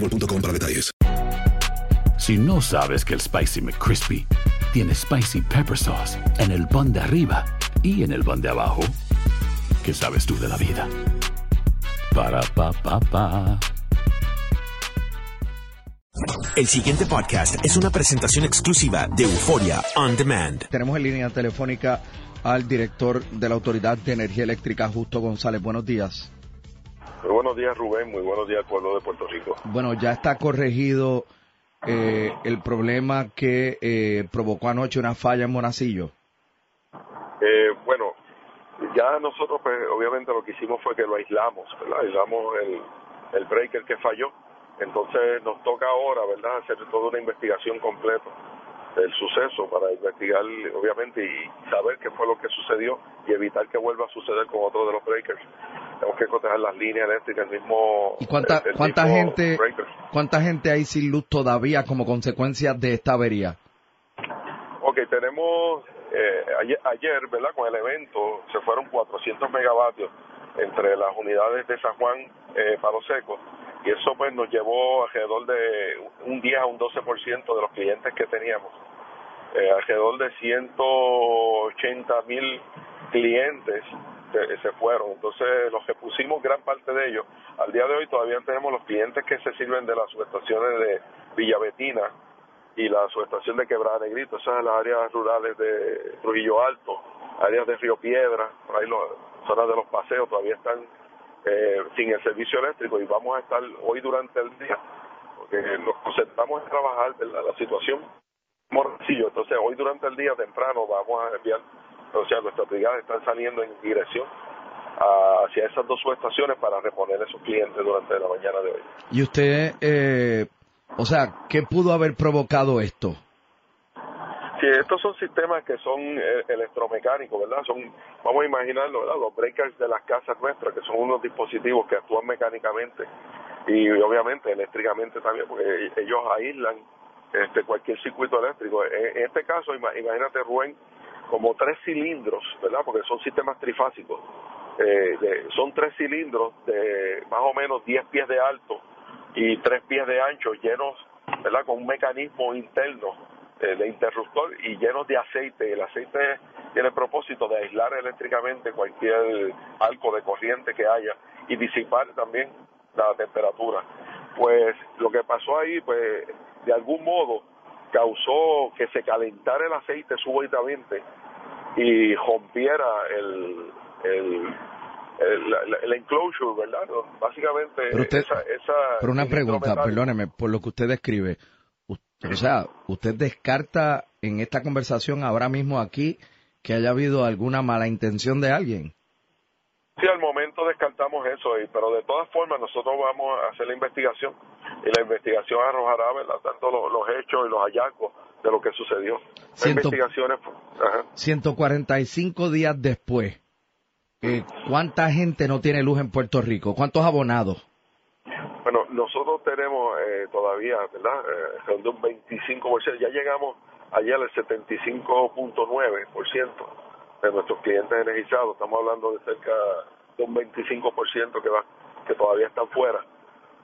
boostmobile.com para detalles. Si no sabes que el Spicy McCrispy tiene Spicy Pepper Sauce en el pan de arriba y en el pan de abajo, ¿qué sabes tú de la vida? Para, pa, pa, pa. El siguiente podcast es una presentación exclusiva de Euforia On Demand. Tenemos en línea telefónica al director de la Autoridad de Energía Eléctrica, Justo González. Buenos días. Muy buenos días, Rubén. Muy buenos días, pueblo de Puerto Rico. Bueno, ya está corregido eh, el problema que eh, provocó anoche una falla en Monacillo. Eh, bueno, ya nosotros, pues, obviamente, lo que hicimos fue que lo aislamos, ¿verdad? Aislamos el, el breaker que falló. Entonces nos toca ahora, ¿verdad?, hacer toda una investigación completa del suceso para investigar, obviamente, y saber qué fue lo que sucedió y evitar que vuelva a suceder con otro de los breakers. Tenemos que cotejar las líneas eléctricas, el mismo. ¿Y cuánta, el- el cuánta mismo gente breaker. cuánta gente hay sin luz todavía como consecuencia de esta avería? Ok, tenemos eh, ayer, ayer, ¿verdad? Con el evento se fueron 400 megavatios entre las unidades de San Juan, eh, Palo Seco, y eso pues nos llevó alrededor de un 10 a un 12% de los clientes que teníamos. Eh, alrededor de 180 mil clientes se, se fueron. Entonces, los que pusimos gran parte de ellos, al día de hoy todavía tenemos los clientes que se sirven de las subestaciones de Villavetina y la subestación de Quebrada Negrito, esas son las áreas rurales de Trujillo Alto, áreas de Río Piedra, por ahí las zonas de los paseos todavía están eh, sin el servicio eléctrico y vamos a estar hoy durante el día, porque nos concentramos en trabajar ¿verdad? la situación morcillo, entonces hoy durante el día temprano vamos a enviar, o sea, nuestras brigadas están saliendo en dirección hacia esas dos subestaciones para reponer esos clientes durante la mañana de hoy. Y usted, eh, o sea, ¿qué pudo haber provocado esto? Sí, estos son sistemas que son eh, electromecánicos, ¿verdad? Son, vamos a imaginarlo, ¿verdad? Los breakers de las casas nuestras, que son unos dispositivos que actúan mecánicamente y obviamente eléctricamente también, porque ellos aíslan este cualquier circuito eléctrico. En, este caso, ima- imagínate, Rubén, como tres cilindros, ¿verdad? Porque son sistemas trifásicos. Eh, de- son tres cilindros de más o menos 10 pies de alto y tres pies de ancho, llenos, ¿verdad? Con un mecanismo interno eh, de interruptor y llenos de aceite. El aceite tiene el propósito de aislar eléctricamente cualquier arco de corriente que haya y disipar también la temperatura. Pues lo que pasó ahí, pues de algún modo causó que se calentara el aceite súbitamente y rompiera el, el, el, la- la- el enclosure, ¿verdad? Básicamente, Pero usted- esa, esa Pero una pregunta, metálico- perdóneme, por lo que usted describe, o sea, usted descarta en esta conversación ahora mismo aquí que haya habido alguna mala intención de alguien. Sí, al momento descartamos eso, pero de todas formas nosotros vamos a hacer la investigación y la investigación arrojará, ¿verdad? Tanto los, los hechos y los hallazgos de lo que sucedió. Ciento- investigaciones, ajá. 145 días después, eh, ¿cuánta gente no tiene luz en Puerto Rico? ¿Cuántos abonados? Bueno, nosotros tenemos eh, todavía, ¿verdad? Eh, de un 25%, ya llegamos ayer al 75.9% de nuestros clientes energizados, estamos hablando de cerca de un 25% que va que todavía están fuera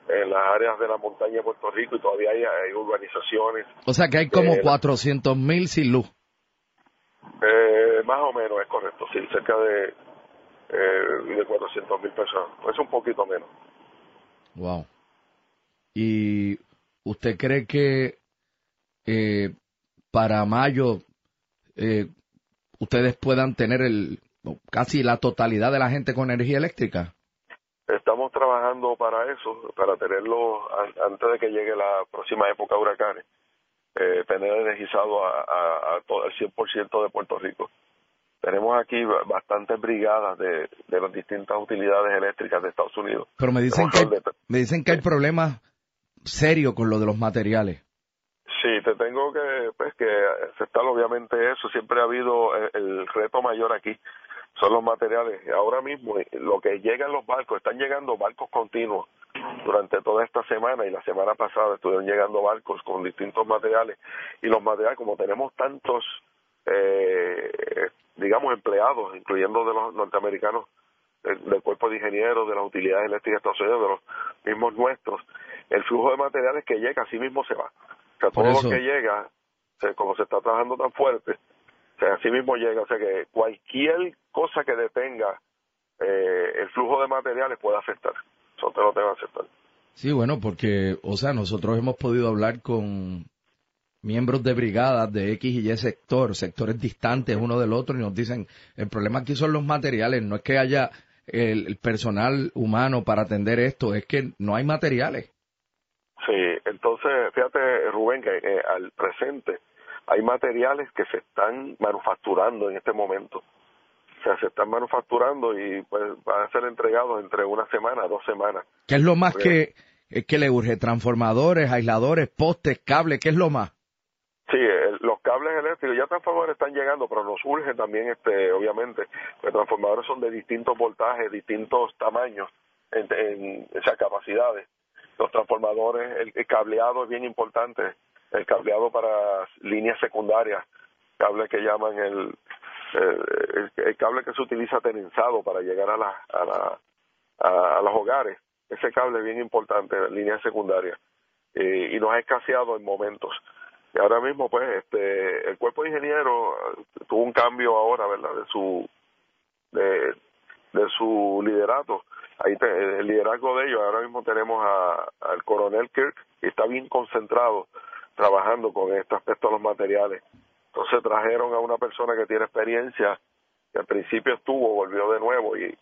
en las áreas de la montaña de Puerto Rico y todavía hay, urbanizaciones. O sea que hay como 400 mil sin luz. Eh, más o menos, es correcto, sí, cerca de, eh, de 400 mil personas. Es un poquito menos. Wow. ¿Y usted cree que eh, para mayo eh, ustedes puedan tener el casi la totalidad de la gente con energía eléctrica? Estamos trabajando para eso, para tenerlo antes de que llegue la próxima época de huracanes, eh, tener energizado a, todo el 100% de Puerto Rico. Tenemos aquí bastantes brigadas de, las distintas utilidades eléctricas de Estados Unidos. Pero me dicen, que hay, me dicen que hay problemas serios con lo de los materiales. Sí, te tengo que, pues, que aceptar obviamente eso. Siempre ha habido el reto mayor aquí son los materiales. Ahora mismo eh, lo que llega en los barcos, están llegando barcos continuos durante toda esta semana y la semana pasada estuvieron llegando barcos con distintos materiales y los materiales como tenemos tantos eh, digamos empleados incluyendo de los norteamericanos del, cuerpo de ingenieros de las utilidades eléctricas de Estados Unidos de los mismos nuestros el flujo de materiales que llega así mismo se va sea todo lo que llega como se está trabajando tan fuerte o sea, así mismo llega, o sea que cualquier cosa que detenga eh, el flujo de materiales puede afectar. Eso te lo tengo que aceptar. Sí, bueno, porque, o sea, nosotros hemos podido hablar con miembros de brigadas de X y Y sector, sectores distantes uno del otro, y nos dicen, el problema aquí son los materiales, no es que haya el, personal humano para atender esto, es que no hay materiales. Entonces, fíjate, Rubén, que eh, al presente hay materiales que se están manufacturando en este momento. O sea, se están manufacturando y pues van a ser entregados entre una semana, dos semanas. ¿Qué es lo más que, que le urge? ¿Transformadores, aisladores, postes, cables? ¿Qué es lo más? Sí, los cables eléctricos, ya transformadores están llegando, pero nos urge también, este, obviamente, los transformadores son de distintos voltajes, distintos tamaños, en, en esas capacidades. Los transformadores, el cableado es bien importante el cableado para líneas secundarias, cable que llaman el, el, cable que se utiliza tensado para llegar a, la, a, la, a, los hogares. Ese cable es bien importante, líneas secundarias, eh, y nos ha escaseado en momentos. Y ahora mismo, pues, este, el cuerpo de ingeniero tuvo un cambio ahora, ¿verdad?, de su, de, de su liderato. Ahí el liderazgo de ellos, ahora mismo tenemos a, al coronel Kirk, que está bien concentrado trabajando con este aspecto de los materiales. Entonces trajeron a una persona que tiene experiencia, que al principio estuvo, volvió de nuevo y,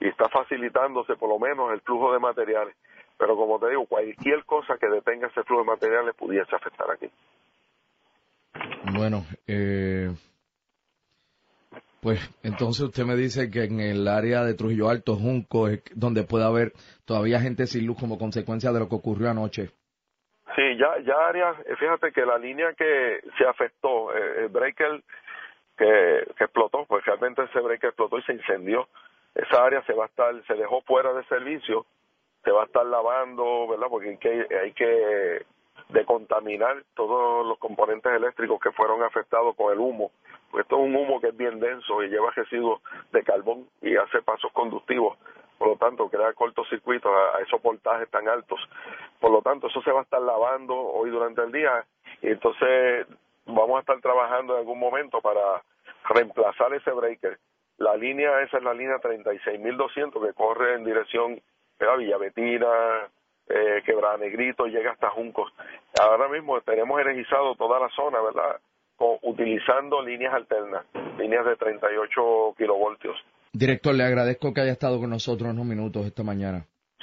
está facilitándose por lo menos el flujo de materiales. Pero como te digo, cualquier cosa que detenga ese flujo de materiales pudiese afectar aquí. Bueno, eh, pues entonces usted me dice que en el área de Trujillo Alto, Junco, es donde puede haber todavía gente sin luz como consecuencia de lo que ocurrió anoche. Sí, ya, ya áreas, eh, fíjate que la línea que se afectó, eh, el breaker que, que explotó, pues realmente ese breaker explotó y se incendió. Esa área se va a estar, se dejó fuera de servicio, se va a estar lavando, ¿verdad? Porque hay que, hay que decontaminar todos los componentes eléctricos que fueron afectados con el humo. Esto es un humo que es bien denso y lleva residuos de carbón y hace pasos conductivos por lo tanto crea cortocircuitos a, esos voltajes tan altos. Por lo tanto, eso se va a estar lavando hoy durante el día y entonces vamos a estar trabajando en algún momento para reemplazar ese breaker. La línea esa es la línea 36.200 que corre en dirección a Villavetina, eh, Quebrada Negrito, llega hasta Juncos. Ahora mismo tenemos energizado toda la zona, ¿verdad? utilizando líneas alternas, líneas de 38 kilovoltios. Director, le agradezco que haya estado con nosotros unos minutos esta mañana.